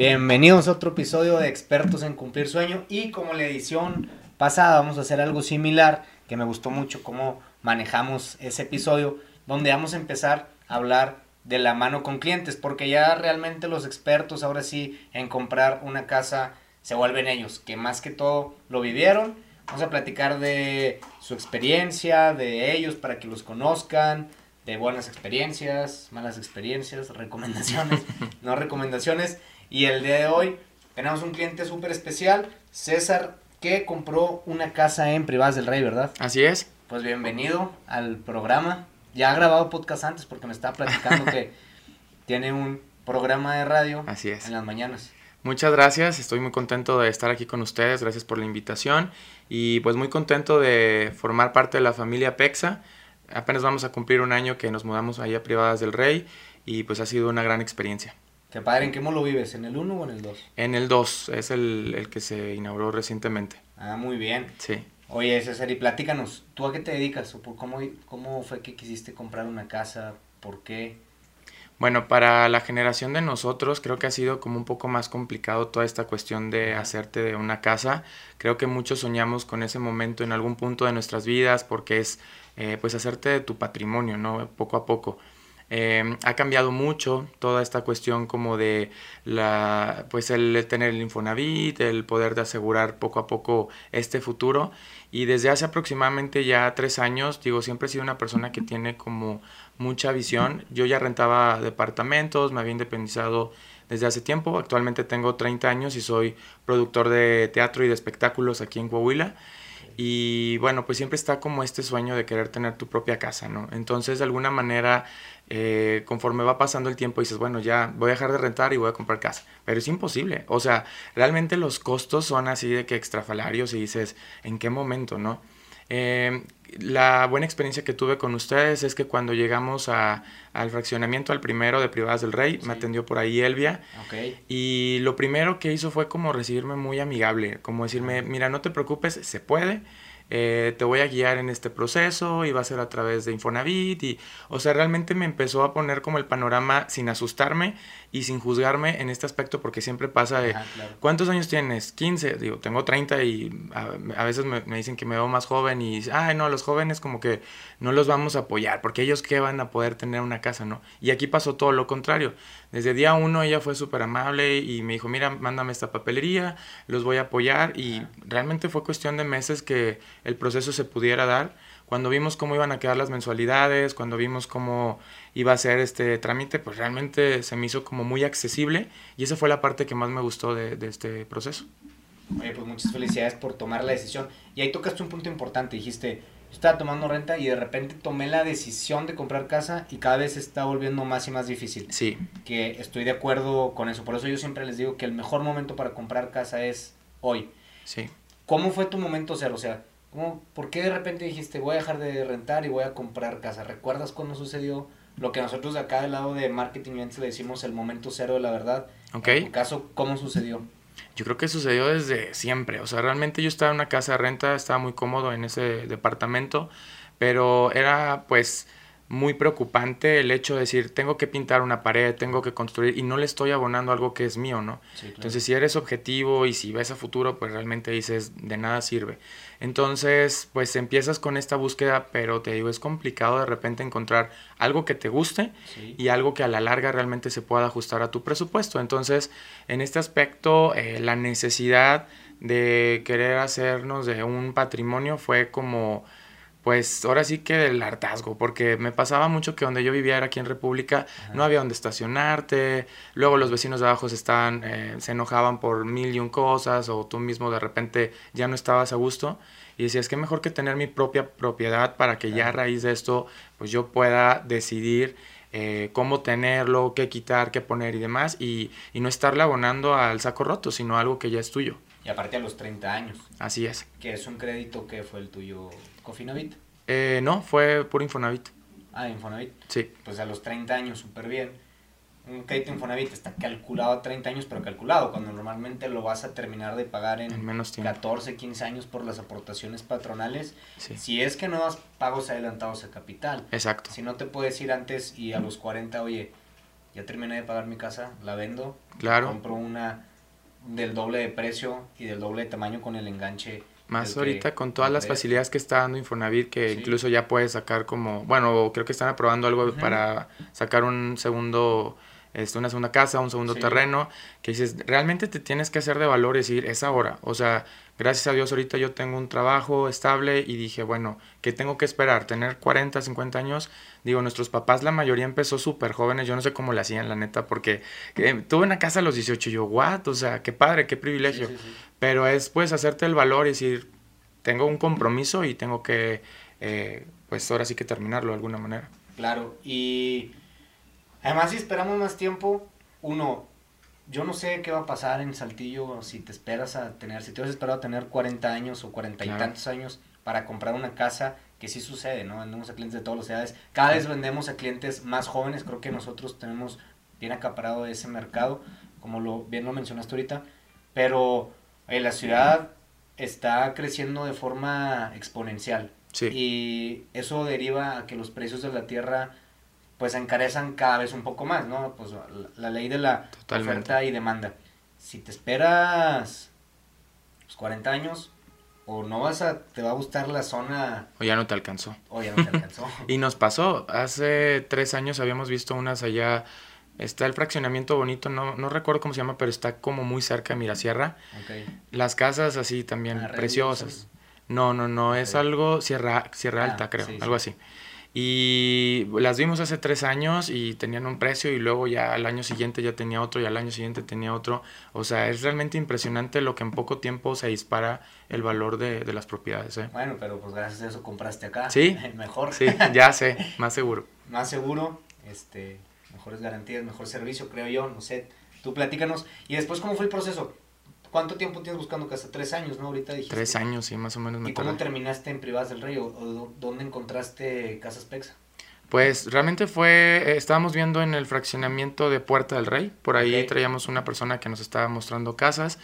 Bienvenidos a otro episodio de Expertos en Cumplir Sueño. Y como la edición pasada vamos a hacer algo similar que me gustó mucho cómo manejamos ese episodio donde vamos a empezar a hablar de la mano con clientes porque ya realmente los expertos ahora sí en comprar una casa se vuelven ellos que más que todo lo vivieron. Vamos a platicar de su experiencia de ellos para que los conozcan de buenas experiencias malas experiencias recomendaciones no recomendaciones y el día de hoy tenemos un cliente súper especial, César, que compró una casa en Privadas del Rey, ¿verdad? Así es. Pues bienvenido al programa. Ya ha grabado podcast antes porque me estaba platicando que tiene un programa de radio Así es. en las mañanas. Muchas gracias, estoy muy contento de estar aquí con ustedes, gracias por la invitación y pues muy contento de formar parte de la familia PEXA. Apenas vamos a cumplir un año que nos mudamos ahí a Privadas del Rey y pues ha sido una gran experiencia. Qué padre, ¿en qué lo vives? ¿En el 1 o en el 2? En el 2, es el, el, que se inauguró recientemente. Ah, muy bien. Sí. Oye, César, y platícanos, ¿tú a qué te dedicas? ¿O cómo, ¿Cómo fue que quisiste comprar una casa? ¿Por qué? Bueno, para la generación de nosotros creo que ha sido como un poco más complicado toda esta cuestión de hacerte de una casa. Creo que muchos soñamos con ese momento en algún punto de nuestras vidas porque es eh, pues hacerte de tu patrimonio, ¿no? Poco a poco. Eh, ha cambiado mucho toda esta cuestión como de la pues el tener el Infonavit, el poder de asegurar poco a poco este futuro. Y desde hace aproximadamente ya tres años digo siempre he sido una persona que tiene como mucha visión. Yo ya rentaba departamentos me había independizado desde hace tiempo. Actualmente tengo 30 años y soy productor de teatro y de espectáculos aquí en Coahuila y bueno, pues siempre está como este sueño de querer tener tu propia casa, ¿no? Entonces, de alguna manera, eh, conforme va pasando el tiempo, dices, bueno, ya voy a dejar de rentar y voy a comprar casa. Pero es imposible. O sea, realmente los costos son así de que extrafalarios y dices, ¿en qué momento, no? Eh, la buena experiencia que tuve con ustedes es que cuando llegamos a, al fraccionamiento, al primero de Privadas del Rey, sí. me atendió por ahí Elvia. Okay. Y lo primero que hizo fue como recibirme muy amigable, como decirme, mira, no te preocupes, se puede. Eh, te voy a guiar en este proceso y va a ser a través de Infonavit y o sea realmente me empezó a poner como el panorama sin asustarme y sin juzgarme en este aspecto porque siempre pasa de Ajá, claro. ¿cuántos años tienes? 15, digo, tengo 30 y a, a veces me, me, dicen que me veo más joven y ay no, los jóvenes como que no los vamos a apoyar porque ellos qué van a poder tener una casa, ¿no? Y aquí pasó todo lo contrario, desde día uno ella fue súper amable y me dijo mira, mándame esta papelería, los voy a apoyar y Ajá. realmente fue cuestión de meses que el proceso se pudiera dar. Cuando vimos cómo iban a quedar las mensualidades, cuando vimos cómo iba a ser este trámite, pues realmente se me hizo como muy accesible y esa fue la parte que más me gustó de, de este proceso. Oye, pues muchas felicidades por tomar la decisión. Y ahí tocaste un punto importante, dijiste, yo estaba tomando renta y de repente tomé la decisión de comprar casa y cada vez se está volviendo más y más difícil. Sí. Que estoy de acuerdo con eso. Por eso yo siempre les digo que el mejor momento para comprar casa es hoy. Sí. ¿Cómo fue tu momento cero? O sea, ¿cómo, ¿por qué de repente dijiste voy a dejar de rentar y voy a comprar casa? ¿Recuerdas cuándo sucedió lo que nosotros de acá del lado de marketing y le decimos el momento cero de la verdad? Ok. En tu caso, ¿cómo sucedió? Yo creo que sucedió desde siempre. O sea, realmente yo estaba en una casa de renta, estaba muy cómodo en ese departamento, pero era pues muy preocupante el hecho de decir, tengo que pintar una pared, tengo que construir y no le estoy abonando algo que es mío, ¿no? Sí, claro. Entonces, si eres objetivo y si ves a futuro, pues realmente dices, de nada sirve. Entonces, pues empiezas con esta búsqueda, pero te digo, es complicado de repente encontrar algo que te guste Sí. y algo que a la larga realmente se pueda ajustar a tu presupuesto. Entonces, en este aspecto, eh, la necesidad de querer hacernos de un patrimonio fue como pues ahora sí que del hartazgo, porque me pasaba mucho que donde yo vivía era aquí en República, Ajá. no había donde estacionarte, luego los vecinos de abajo se, estaban, eh, se enojaban por mil y un cosas, o tú mismo de repente ya no estabas a gusto, y decías que mejor que tener mi propia propiedad para que ya a raíz de esto, pues yo pueda decidir eh, cómo tenerlo, qué quitar, qué poner y demás, y, y no estarle abonando al saco roto, sino algo que ya es tuyo. Y aparte a los 30 años, Así es. que es un crédito que fue el tuyo, Cofinavit. Eh, no, fue por Infonavit. Ah, Infonavit. Sí, Pues a los 30 años, súper bien. Un crédito Infonavit está calculado a 30 años, pero calculado, cuando normalmente lo vas a terminar de pagar en, en menos tiempo. 14, 15 años por las aportaciones patronales. Sí, Si es que no das pagos adelantados a capital. exacto. Si no te puedes ir antes y a los 40, oye, ya terminé de pagar mi casa, la vendo, Claro. compro una del doble de precio y del doble de tamaño con el enganche. Más que ahorita con todas las facilidades que está dando Infonavit, que Sí. incluso ya puedes sacar como, bueno, creo que están aprobando algo para sacar un segundo, este, una segunda casa, un segundo Sí. terreno, que dices, realmente te tienes que hacer de valor y decir, es ahora. O sea, gracias a Dios ahorita yo tengo un trabajo estable y dije, bueno, ¿qué tengo que esperar? Tener 40, 50 años. Digo, nuestros papás, la mayoría empezó súper jóvenes, yo no sé cómo le hacían, la neta, porque eh, tuve una casa a los 18 y yo, what? O sea, qué padre, qué privilegio. sí, sí. Pero es pues hacerte el valor y decir, tengo un compromiso y tengo que, eh, pues ahora sí que terminarlo de alguna manera. Claro, y además si esperamos más tiempo, uno, yo no sé qué va a pasar en Saltillo si te esperas a tener, si te has esperado a tener 40 años o 40 y tantos años para comprar una casa, que sí sucede, ¿no? Vendemos a clientes de todas las edades, cada vez vendemos a clientes más jóvenes, creo que nosotros tenemos bien acaparado ese mercado, como lo bien lo mencionaste ahorita, pero eh, la ciudad está creciendo de forma exponencial. Sí, Y eso deriva a que los precios de la tierra pues encarezan cada vez un poco más, ¿no? Pues la, la ley de la Totalmente. oferta y demanda. Si te esperas pues, 40 años o no vas a, te va a gustar la zona o ya no te alcanzó. o ya no te alcanzó. Y nos pasó, hace tres años habíamos visto unas allá, está el fraccionamiento bonito, no, no recuerdo cómo se llama, pero está como muy cerca de Mirasierra. Ok. Las casas así también, Ah, preciosas. No, no, no, es algo Sierra, Sierra Ah, Alta, creo, sí, algo sí. así. Y las vimos hace tres años y tenían un precio y luego ya al año siguiente ya tenía otro y al año siguiente tenía otro. O sea, es realmente impresionante lo que en poco tiempo se dispara el valor de, de las propiedades. ¿eh? Bueno, pero pues gracias a eso compraste acá. Sí. Mejor. Sí, ya sé, más seguro. más seguro, este, mejores garantías, mejor servicio, creo yo, no sé. Tú platícanos. Y después, ¿cómo fue el proceso? ¿Cuánto tiempo tienes buscando casa? Tres años, ¿no? Ahorita dijiste. Tres años, sí, más o menos me ¿Y cómo terminaste en Privadas del Rey? ¿O, o dó- dónde encontraste Casas Pexa? Pues realmente fue, eh, estábamos viendo en el fraccionamiento de Puerta del Rey, por ahí Ok. traíamos una persona que nos estaba mostrando casas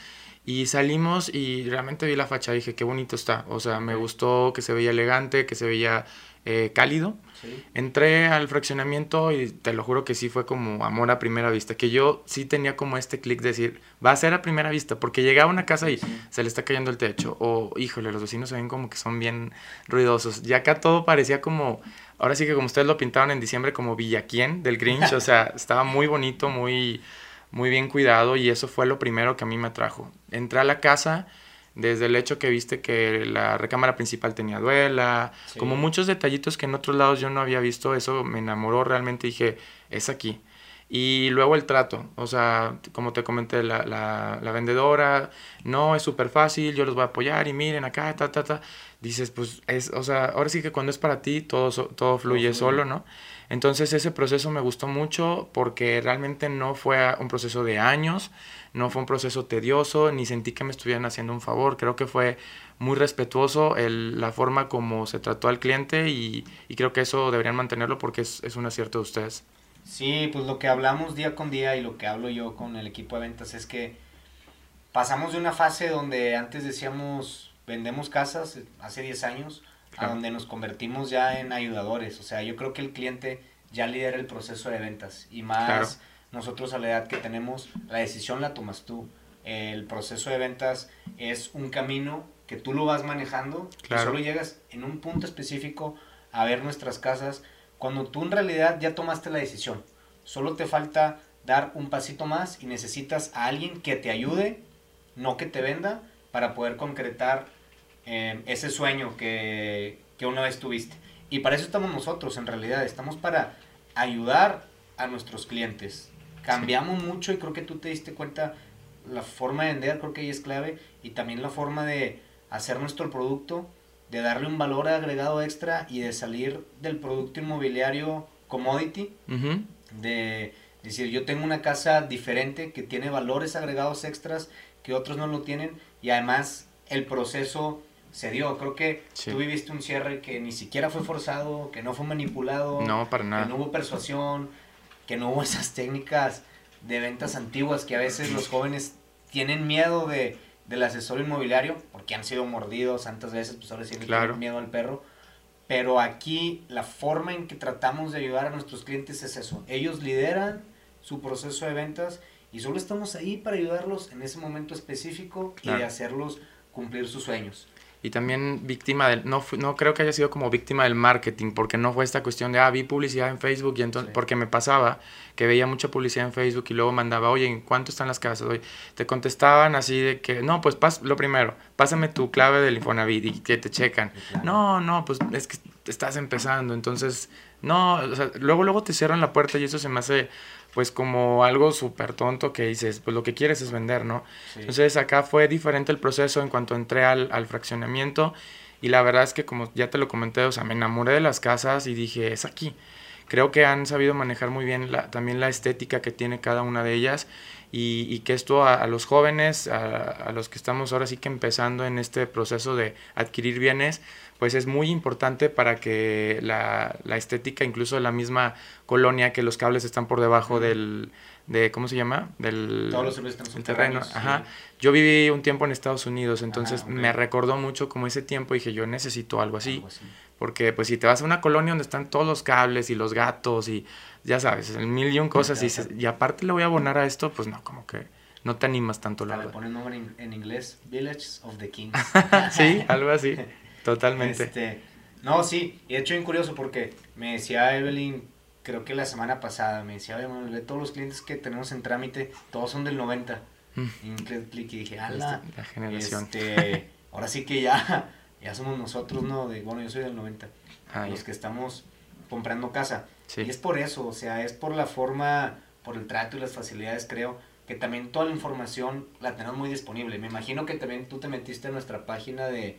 y salimos y realmente vi la fachada y dije, qué bonito está, o sea, me gustó que se veía elegante, que se veía eh, cálido. Sí. Entré al fraccionamiento y te lo juro que sí fue como amor a primera vista, que yo sí tenía como este clic de decir, va a ser a primera vista, porque llegaba a una casa y Sí. se le está cayendo el techo, o híjole, los vecinos se ven como que son bien ruidosos. Y acá todo parecía como, ahora sí que como ustedes lo pintaban en diciembre, como Villaquien del Grinch, o sea, estaba muy bonito, muy, muy bien cuidado y eso fue lo primero que a mí me atrajo. Entré a la casa desde el hecho que viste que la recámara principal tenía duela, Sí. como muchos detallitos que en otros lados yo no había visto, eso me enamoró realmente, dije, es aquí. Y luego el trato, o sea, como te comenté, la, la, la vendedora, no, es súper fácil, yo los voy a apoyar y miren acá, ta, ta, ta. Dices, pues, es, o sea, ahora sí que cuando es para ti, todo, todo fluye fluye. solo, ¿no? Entonces ese proceso me gustó mucho porque realmente no fue un proceso de años, no fue un proceso tedioso, ni sentí que me estuvieran haciendo un favor. Creo que fue muy respetuoso el- la forma como se trató al cliente y, creo que eso deberían mantenerlo porque es, es un acierto de ustedes. Sí, pues lo que hablamos día con día y lo que hablo yo con el equipo de ventas es que pasamos de una fase donde antes decíamos vendemos casas hace 10 años a donde nos convertimos ya en ayudadores. O sea, yo creo que el cliente ya lidera el proceso de ventas y más Claro. nosotros a la edad que tenemos, la decisión la tomas tú. El proceso de ventas es un camino que tú lo vas manejando y Claro. solo llegas en un punto específico a ver nuestras casas cuando tú en realidad ya tomaste la decisión. Solo te falta dar un pasito más y necesitas a alguien que te ayude, no que te venda, para poder concretar eh, ese sueño que, que una vez tuviste. Y para eso estamos nosotros, en realidad. Estamos para ayudar a nuestros clientes. Cambiamos mucho y creo que tú te diste cuenta la forma de vender, creo que ahí es clave. Y también la forma de hacer nuestro producto, de darle un valor agregado extra y de salir del producto inmobiliario commodity de decir yo tengo una casa diferente que tiene valores agregados extras que otros no lo tienen y además el proceso se dio. Creo que Sí. tú viviste un cierre que ni siquiera fue forzado, que no fue manipulado, No, para que nada. no hubo persuasión, que no hubo esas técnicas de ventas antiguas que a veces los jóvenes tienen miedo de, del asesor inmobiliario porque han sido mordidos tantas veces, pues ahora sí Claro. tienen miedo al perro. Pero aquí la forma en que tratamos de ayudar a nuestros clientes es eso. Ellos lideran su proceso de ventas y solo estamos ahí para ayudarlos en ese momento específico y de hacerlos cumplir sus sueños y también víctima del, no, no creo que haya sido como víctima del marketing, porque no fue esta cuestión de, ah, vi publicidad en Facebook y entonces, porque me pasaba que veía mucha publicidad en Facebook y luego mandaba, oye, ¿en cuánto están las casas? Oye, te contestaban así de que, no, pues pas, lo primero, pásame tu clave del Infonavit y que te checan. No, no, pues es que estás empezando, entonces, no, o sea, luego, luego te cierran la puerta y eso se me hace pues como algo súper tonto que dices, pues lo que quieres es vender, ¿no? Entonces acá fue diferente el proceso en cuanto entré al, al, fraccionamiento y la verdad es que como ya te lo comenté, o sea, me enamoré de las casas y dije, es aquí. Creo que han sabido manejar muy bien la, también la estética que tiene cada una de ellas y, y que esto a, a los jóvenes, a, a los que estamos ahora sí que empezando en este proceso de adquirir bienes, pues es muy importante para que la, la, estética, incluso de la misma colonia, que los cables están por debajo del, de, ¿cómo se llama? Del Todos los terreno. Ajá. Yo viví un tiempo en Estados Unidos, entonces ah, me recordó mucho como ese tiempo y dije, yo necesito algo así. Porque pues si te vas a una colonia donde están todos los cables y los gatos y ya sabes, el mil y un cosas y, y aparte le voy a abonar a esto, pues no, como que no te animas tanto. La le ponen nombre en, en, inglés, Village of the Kings. sí, algo así. Totalmente. Este, no, sí, y de hecho bien curioso porque me decía Evelyn, creo que la semana pasada, me decía, de todos los clientes que tenemos en trámite, todos son del 90. Mm. Y dije, ala, la generación. Este, ahora sí que ya, ya somos nosotros, ¿no? De, bueno, yo soy del 90. Ah, los que estamos comprando casa. Y es por eso, o sea, es por la forma, por el trato y las facilidades, creo, que también toda la información la tenemos muy disponible. Me imagino que también tú te metiste en nuestra página de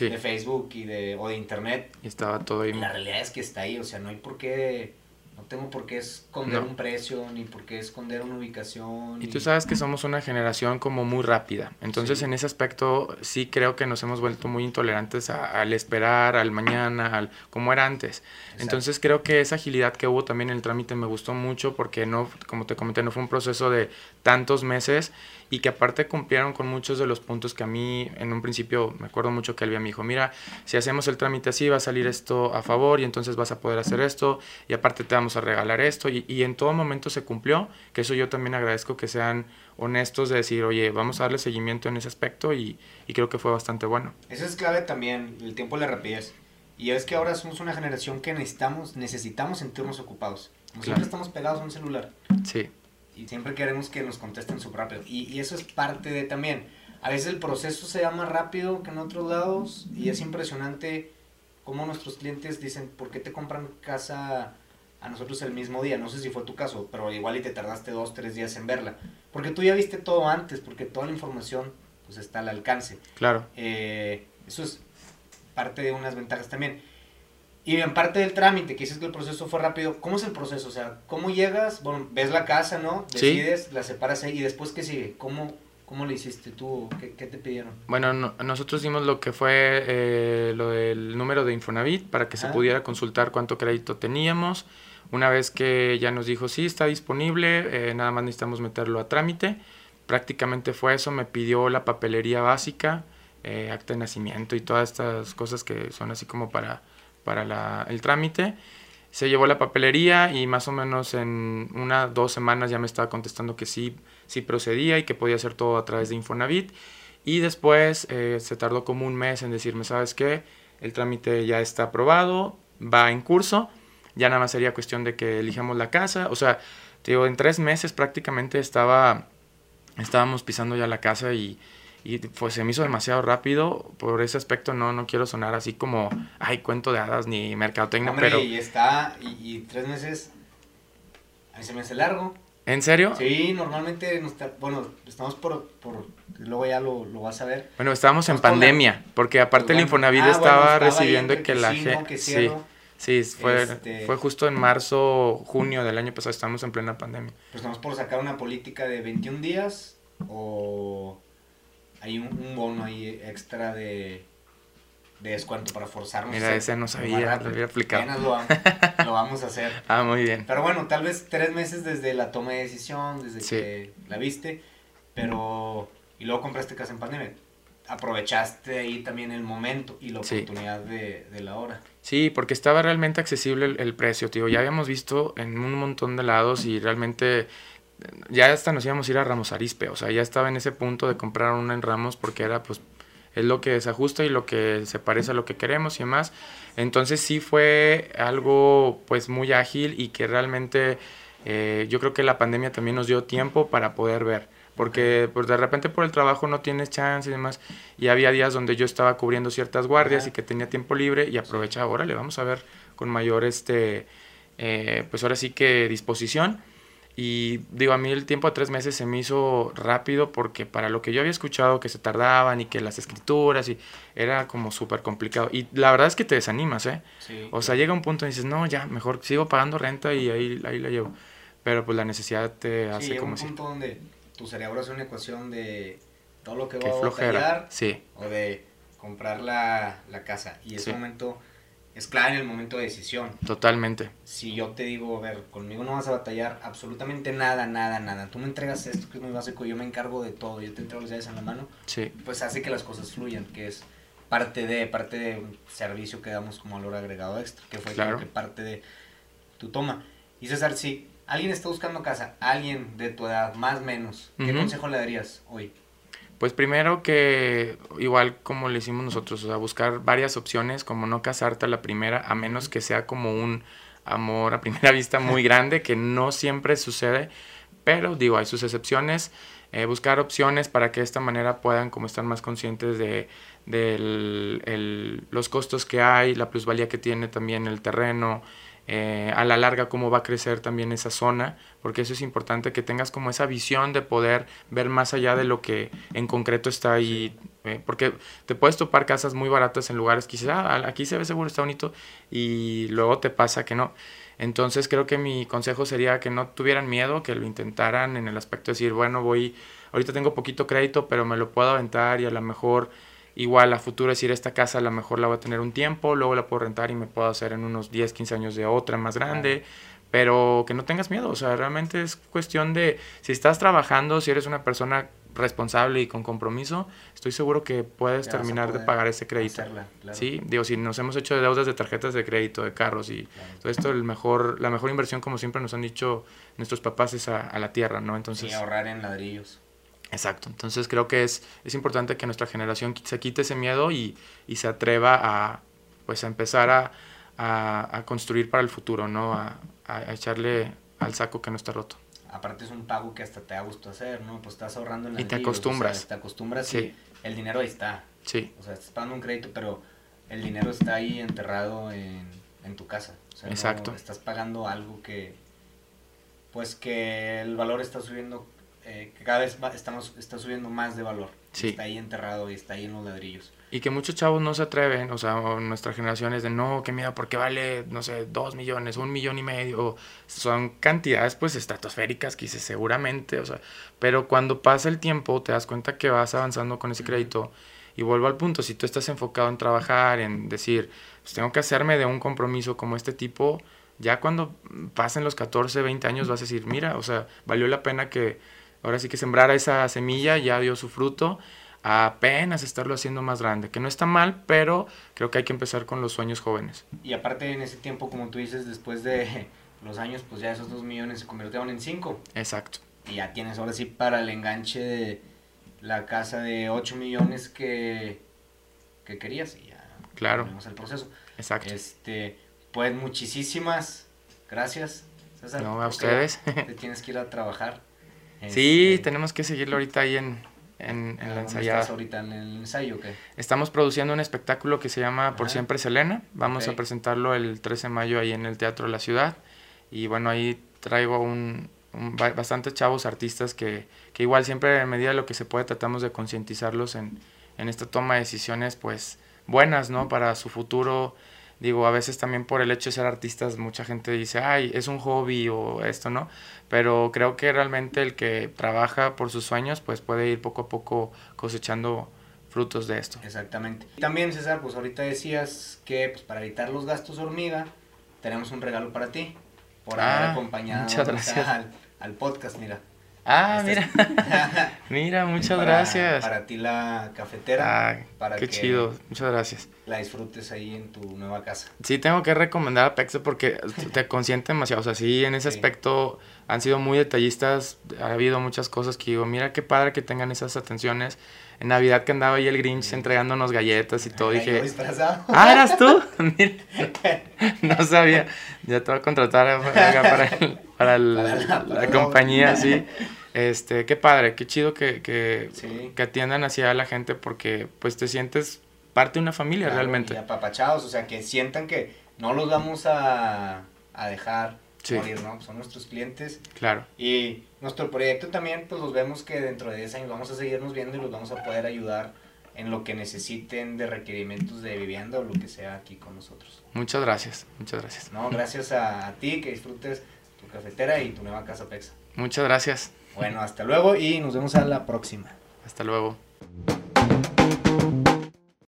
de Facebook y de, o de Internet. Y estaba todo ahí. la realidad es que está ahí, o sea, no hay por qué no tengo por qué esconder un precio, ni por qué esconder una ubicación. Y tú sabes que somos una generación como muy rápida. Entonces, en ese aspecto, sí creo que nos hemos vuelto muy intolerantes al esperar, al mañana, al como era antes. Entonces, creo que esa agilidad que hubo también en el trámite me gustó mucho porque no, como te comenté, no fue un proceso de tantos meses y que aparte cumplieron con muchos de los puntos que a mí en un principio me acuerdo mucho que Elvia me dijo, mira, si hacemos el trámite así va a salir esto a favor y entonces vas a poder hacer esto y aparte te vamos a regalar esto y, y en todo momento se cumplió, que eso yo también agradezco que sean honestos de decir, oye, vamos a darle seguimiento en ese aspecto y, y creo que fue bastante bueno. Eso es clave también, el tiempo y la rapidez. Y es que ahora somos una generación que necesitamos, necesitamos sentirnos ocupados. siempre estamos pegados a un celular. Sí y siempre queremos que nos contesten súper rápido. Y, y, eso es parte de también. A veces el proceso se da más rápido que en otros lados y es impresionante cómo nuestros clientes dicen, ¿por qué te compran casa a nosotros el mismo día? No sé si fue tu caso, pero igual y te tardaste dos, tres días en verla. Porque tú ya viste todo antes, porque toda la información pues está al alcance. Claro. Eh, eso es parte de unas ventajas también. Y en parte del trámite, que dices que el proceso fue rápido, ¿cómo es el proceso? O sea, ¿cómo llegas? Bueno, ves la casa, ¿no? Decides, la separas ahí y después ¿qué sigue? ¿Cómo, cómo le hiciste tú? ¿Qué, qué te pidieron? Bueno, nosotros dimos lo que fue eh, lo del número de Infonavit para que se pudiera consultar cuánto crédito teníamos. Una vez que ya nos dijo, sí, está disponible, eh, nada más necesitamos meterlo a trámite. Prácticamente fue eso, me pidió la papelería básica, eh, acta de nacimiento y todas estas cosas que son así como para para la, el trámite. Se llevó la papelería y más o menos en una dos semanas ya me estaba contestando que sí, sí procedía y que podía hacer todo a través de Infonavit. Y después eh, se tardó como un mes en decirme, ¿sabes qué? El trámite ya está aprobado, va en curso, ya nada más sería cuestión de que elijamos la casa. O sea, te digo, en tres meses prácticamente estaba, estábamos pisando ya la casa y, y pues se me hizo demasiado rápido por ese aspecto no no quiero sonar así como ay cuento de hadas ni mercadotecnia Hombre, pero y está y, tres meses a mí se me hace largo ¿En serio? Sí, normalmente, nos bueno, estamos por, por luego ya lo, lo, vas a ver. Bueno, estábamos en pandemia, porque aparte el Infonavit ah, estaba, recibiendo que la gente... Sí, sí, fue, este fue justo en marzo, junio del año pasado, estamos en plena pandemia. Pues estamos por sacar una política de 21 días o hay un, bono ahí extra de, de descuento para forzarnos. Mira, ese no sabía, lo había aplicado. Lo, vamos a hacer. ah, muy bien. Pero bueno, tal vez tres meses desde la toma de decisión, desde que la viste, pero... Y luego compraste casa en pandemia. aprovechaste ahí también el momento y la oportunidad de, la hora. Sí, porque estaba realmente accesible el, precio, tío. Ya habíamos visto en un montón de lados y realmente ya hasta nos íbamos a ir a Ramos Arispe. O sea, ya estaba en ese punto de comprar una en Ramos porque era pues es lo que se ajusta y lo que se parece a lo que queremos y demás. Entonces sí fue algo pues muy ágil y que realmente eh, yo creo que la pandemia también nos dio tiempo para poder ver. Porque pues de repente por el trabajo no tienes chance y demás. Y había días donde yo estaba cubriendo ciertas guardias y que tenía tiempo libre y aprovechaba, órale, vamos a ver con mayor, este, eh, pues ahora sí que disposición. Y digo, a mí el tiempo de tres meses se me hizo rápido porque para lo que yo había escuchado que se tardaban y que las escrituras y era como súper complicado. Y la verdad es que te desanimas, ¿eh? o sea, llega un punto y dices, no, ya, mejor sigo pagando renta y ahí, ahí la llevo. Pero pues la necesidad te hace como un punto donde tu cerebro hace una ecuación de todo lo que va a batallar sí. o de comprar la, la casa. Y ese momento es clave en el momento de decisión. Totalmente. Si yo te digo, a ver, conmigo no vas a batallar absolutamente nada, nada, nada. Tú me entregas esto que es muy básico, yo me encargo de todo, yo te entrego las llaves en la mano. Sí. Pues hace que las cosas fluyan, que es parte de, parte de un servicio que damos como valor agregado extra, que fue claro. que parte de tu toma. Y César, si alguien está buscando casa, alguien de tu edad, más o menos, ¿qué consejo le darías hoy? Pues primero que igual como le hicimos nosotros, o sea, buscar varias opciones, como no casarte a la primera, a menos que sea como un amor a primera vista muy grande, que no siempre sucede, pero digo, hay sus excepciones. Eh, buscar opciones para que de esta manera puedan como estar más conscientes de, los costos que hay, la plusvalía que tiene también el terreno, eh, a la larga cómo va a crecer también esa zona, porque eso es importante, que tengas como esa visión de poder ver más allá de lo que en concreto está ahí, eh, porque te puedes topar casas muy baratas en lugares que dices, ah, aquí se ve seguro, está bonito, y luego te pasa que no. Entonces creo que mi consejo sería que no tuvieran miedo, que lo intentaran en el aspecto de decir, bueno, voy, ahorita tengo poquito crédito, pero me lo puedo aventar y a lo mejor Igual a futuro decir, esta casa a lo mejor la voy a tener un tiempo, luego la puedo rentar y me puedo hacer en unos 10, 15 años de otra más grande. Pero que no tengas miedo, o sea, realmente es cuestión de, si estás trabajando, si eres una persona responsable y con compromiso, estoy seguro que puedes terminar de pagar ese crédito. Sí, digo, si nos hemos hecho de deudas de tarjetas de crédito, de carros y todo esto, el mejor, la mejor inversión, como siempre nos han dicho nuestros papás, es a, la tierra, ¿no? Entonces, sí, ahorrar en ladrillos. Exacto, entonces creo que es, es importante que nuestra generación se quite ese miedo y, y se atreva a, pues, a empezar a, a, construir para el futuro, ¿no? A, a, echarle al saco que no está roto. Aparte es un pago que hasta te da gusto hacer, ¿no? Pues estás ahorrando en Y te acostumbras. te acostumbras sí. y el dinero ahí está. Sí. O sea, estás pagando un crédito, pero el dinero está ahí enterrado en, en tu casa. Exacto. estás pagando algo que, pues que el valor está subiendo eh, que cada vez estamos, está subiendo más de valor. Está ahí enterrado y está ahí en los ladrillos. Y que muchos chavos no se atreven, o sea, nuestra generación es de no, qué miedo, porque vale, no sé, dos millones, un millón y medio. Son cantidades pues estratosféricas que dices seguramente, o sea, pero cuando pasa el tiempo te das cuenta que vas avanzando con ese crédito. Y vuelvo al punto, si tú estás enfocado en trabajar, en decir, pues tengo que hacerme de un compromiso como este tipo, ya cuando pasen los 14, 20 años vas a decir, mira, o sea, valió la pena que ahora sí que sembrar esa semilla ya dio su fruto, apenas estarlo haciendo más grande, que no está mal, pero creo que hay que empezar con los sueños jóvenes. Y aparte en ese tiempo, como tú dices, después de los años, pues ya esos dos millones se convirtieron en cinco. Exacto. Y ya tienes ahora sí para el enganche de la casa de 8 millones que, que querías y ya claro. tenemos el proceso. Exacto. Este, pues muchísimas gracias, César. No, a ustedes. Te tienes que ir a trabajar. Sí, este, tenemos que seguirlo ahorita ahí en, en, en la ensayada. ¿Estás ahorita en el ensayo qué? Estamos produciendo un espectáculo que se llama Por Siempre Selena. Vamos a presentarlo el 13 de mayo ahí en el Teatro de la Ciudad. Y bueno, ahí traigo un, bastantes chavos artistas que, que, igual siempre en medida de lo que se puede tratamos de concientizarlos en, en esta toma de decisiones pues buenas, ¿no? Para su futuro Digo, a veces también por el hecho de ser artistas, mucha gente dice, ay, es un hobby o esto, ¿no? Pero creo que realmente el que trabaja por sus sueños, pues puede ir poco a poco cosechando frutos de esto. Exactamente. También, César, pues ahorita decías que pues, para evitar los gastos hormiga, tenemos un regalo para ti, por haber ah, acompañado muchas gracias. Al, al, podcast, mira. Ah, mira. mira, muchas gracias. Para ti la cafetera. Ah, para qué chido. Muchas gracias. La disfrutes ahí en tu nueva casa. Sí, tengo que recomendar a Pexa porque te consiente demasiado. O sea, sí, en ese aspecto han sido muy detallistas. Ha habido muchas cosas que digo, mira qué padre que tengan esas atenciones. En Navidad que andaba ahí el Grinch entregándonos galletas y todo, dije... Ah, ¿eras tú? no sabía. Ya te voy a contratar para, para, la, compañía, sí. Este, qué padre, qué chido que, que, que atiendan así a la gente porque pues te sientes parte de una familia realmente. Y apapachados, o sea, que sientan que no los vamos a, a dejar morir, ¿no? Son nuestros clientes. Claro. Y nuestro proyecto también, pues los vemos que dentro de 10 años vamos a seguirnos viendo y los vamos a poder ayudar en lo que necesiten de requerimientos de vivienda o lo que sea aquí con nosotros. Muchas gracias, muchas gracias. No, gracias a, a ti, que disfrutes tu cafetera y tu nueva casa Pexa. Muchas gracias. Bueno, hasta luego y nos vemos a la próxima. Hasta luego.